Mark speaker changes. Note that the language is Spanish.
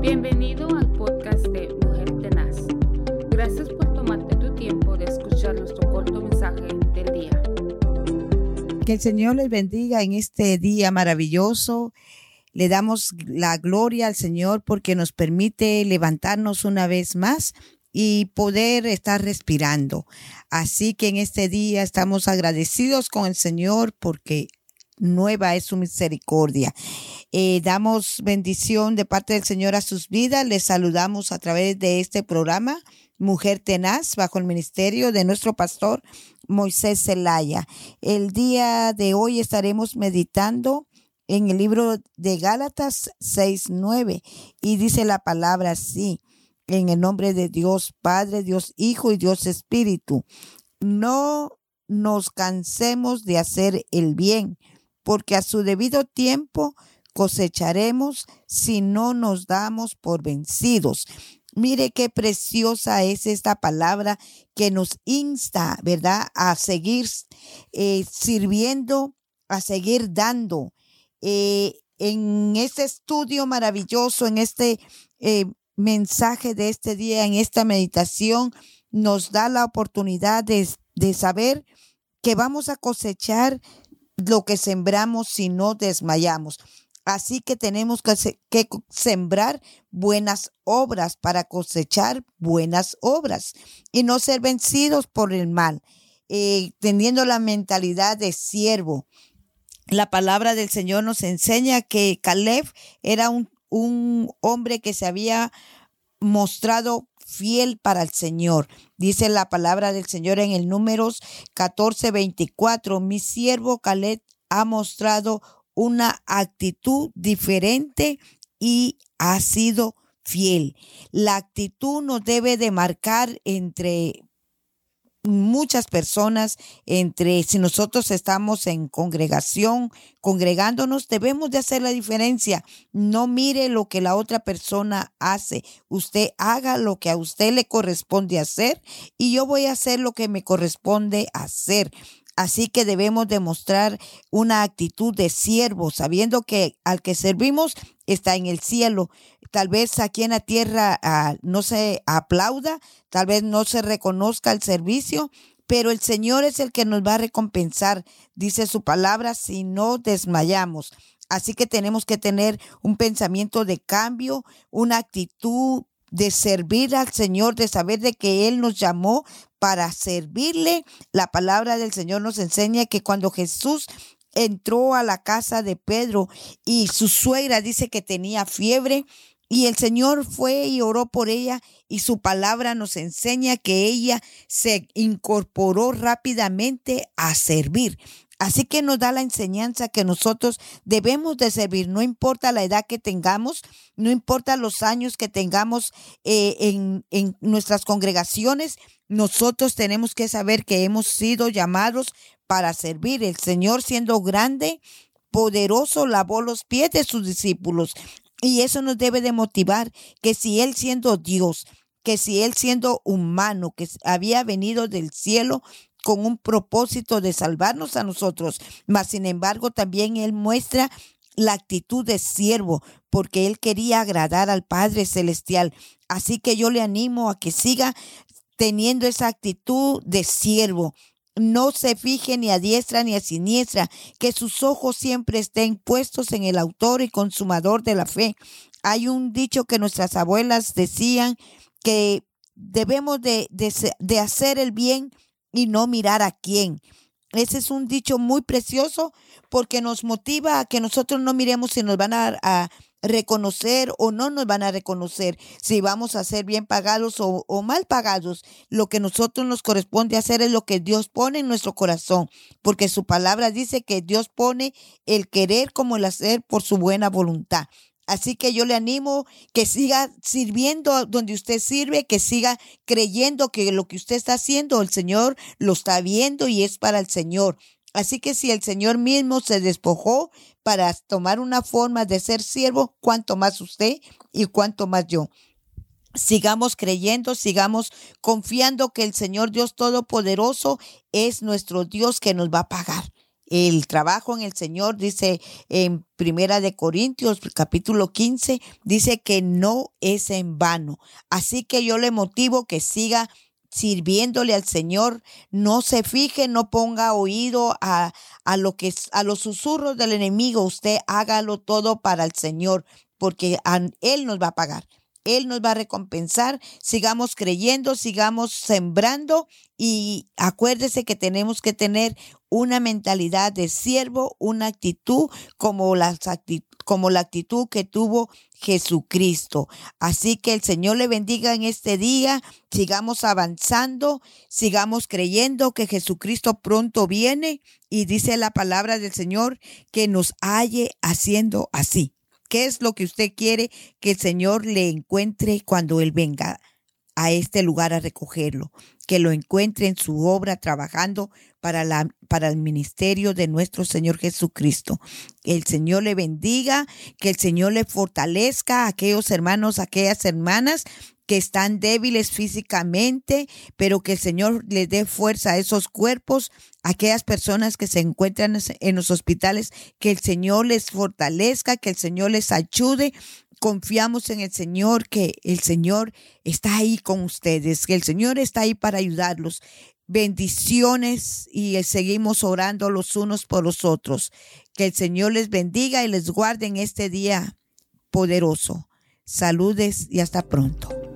Speaker 1: Bienvenido al podcast de Mujer Tenaz. Gracias por tomarte tu tiempo de escuchar nuestro corto mensaje del día.
Speaker 2: Que el Señor les bendiga en este día maravilloso. Le damos la gloria al Señor porque nos permite levantarnos una vez más y poder estar respirando. Así que en este día estamos agradecidos con el Señor porque nueva es su misericordia. Eh, damos bendición de parte del Señor a sus vidas. Les saludamos a través de este programa, Mujer Tenaz, bajo el ministerio de nuestro pastor Moisés Zelaya. El día de hoy estaremos meditando en el libro de Gálatas 6.9 y dice la palabra así, en el nombre de Dios Padre, Dios Hijo y Dios Espíritu. No nos cansemos de hacer el bien, porque a su debido tiempo cosecharemos si no nos damos por vencidos. Mire qué preciosa es esta palabra que nos insta, ¿verdad?, a seguir eh, sirviendo, a seguir dando. Eh, en este estudio maravilloso, en este eh, mensaje de este día, en esta meditación, nos da la oportunidad de, de saber que vamos a cosechar lo que sembramos si no desmayamos. Así que tenemos que, sembrar buenas obras para cosechar buenas obras y no ser vencidos por el mal, eh, teniendo la mentalidad de siervo. La palabra del Señor nos enseña que Caleb era un, un hombre que se había mostrado fiel para el Señor. Dice la palabra del Señor en el números 14, 24. Mi siervo Caleb ha mostrado una actitud diferente y ha sido fiel. La actitud nos debe de marcar entre muchas personas entre si nosotros estamos en congregación, congregándonos, debemos de hacer la diferencia. No mire lo que la otra persona hace. Usted haga lo que a usted le corresponde hacer y yo voy a hacer lo que me corresponde hacer. Así que debemos demostrar una actitud de siervo, sabiendo que al que servimos está en el cielo. Tal vez aquí en la tierra ah, no se aplauda, tal vez no se reconozca el servicio, pero el Señor es el que nos va a recompensar, dice su palabra, si no desmayamos. Así que tenemos que tener un pensamiento de cambio, una actitud de servir al Señor, de saber de que Él nos llamó para servirle. La palabra del Señor nos enseña que cuando Jesús entró a la casa de Pedro y su suegra dice que tenía fiebre, y el Señor fue y oró por ella y su palabra nos enseña que ella se incorporó rápidamente a servir. Así que nos da la enseñanza que nosotros debemos de servir, no importa la edad que tengamos, no importa los años que tengamos eh, en, en nuestras congregaciones, nosotros tenemos que saber que hemos sido llamados para servir. El Señor siendo grande, poderoso, lavó los pies de sus discípulos. Y eso nos debe de motivar que si Él siendo Dios, que si Él siendo humano, que había venido del cielo con un propósito de salvarnos a nosotros, mas sin embargo también Él muestra la actitud de siervo, porque Él quería agradar al Padre Celestial. Así que yo le animo a que siga teniendo esa actitud de siervo. No se fije ni a diestra ni a siniestra, que sus ojos siempre estén puestos en el autor y consumador de la fe. Hay un dicho que nuestras abuelas decían que debemos de, de, de hacer el bien y no mirar a quién. Ese es un dicho muy precioso porque nos motiva a que nosotros no miremos si nos van a, reconocer o no nos van a reconocer, si vamos a ser bien pagados o, o, mal pagados. Lo que nosotros nos corresponde hacer es lo que Dios pone en nuestro corazón, porque su palabra dice que Dios pone el querer como el hacer por su buena voluntad. Así que yo le animo que siga sirviendo donde usted sirve, que siga creyendo que lo que usted está haciendo, el Señor lo está viendo y es para el Señor. Así que si el Señor mismo se despojó para tomar una forma de ser siervo, cuánto más usted y cuánto más yo. Sigamos creyendo, sigamos confiando que el Señor Dios Todopoderoso es nuestro Dios que nos va a pagar el trabajo en el Señor, dice en Primera de Corintios, capítulo 15, dice que no es en vano. Así que yo le motivo que siga sirviéndole al Señor, no se fije, no ponga oído a, a lo que a los susurros del enemigo, usted hágalo todo para el Señor, porque él nos va a pagar. Él nos va a recompensar. Sigamos creyendo, sigamos sembrando y acuérdese que tenemos que tener una mentalidad de siervo, una actitud como la, como la actitud que tuvo Jesucristo. Así que el Señor le bendiga en este día. Sigamos avanzando, sigamos creyendo que Jesucristo pronto viene y dice la palabra del Señor que nos halle haciendo así. ¿Qué es lo que usted quiere que el Señor le encuentre cuando Él venga a este lugar a recogerlo? Que lo encuentre en su obra trabajando para, la, para el ministerio de nuestro Señor Jesucristo. Que el Señor le bendiga, que el Señor le fortalezca a aquellos hermanos, a aquellas hermanas que están débiles físicamente, pero que el Señor les dé fuerza a esos cuerpos, a aquellas personas que se encuentran en los hospitales, que el Señor les fortalezca, que el Señor les ayude. Confiamos en el Señor, que el Señor está ahí con ustedes, que el Señor está ahí para ayudarlos. Bendiciones y seguimos orando los unos por los otros. Que el Señor les bendiga y les guarde en este día poderoso. Saludes y hasta pronto.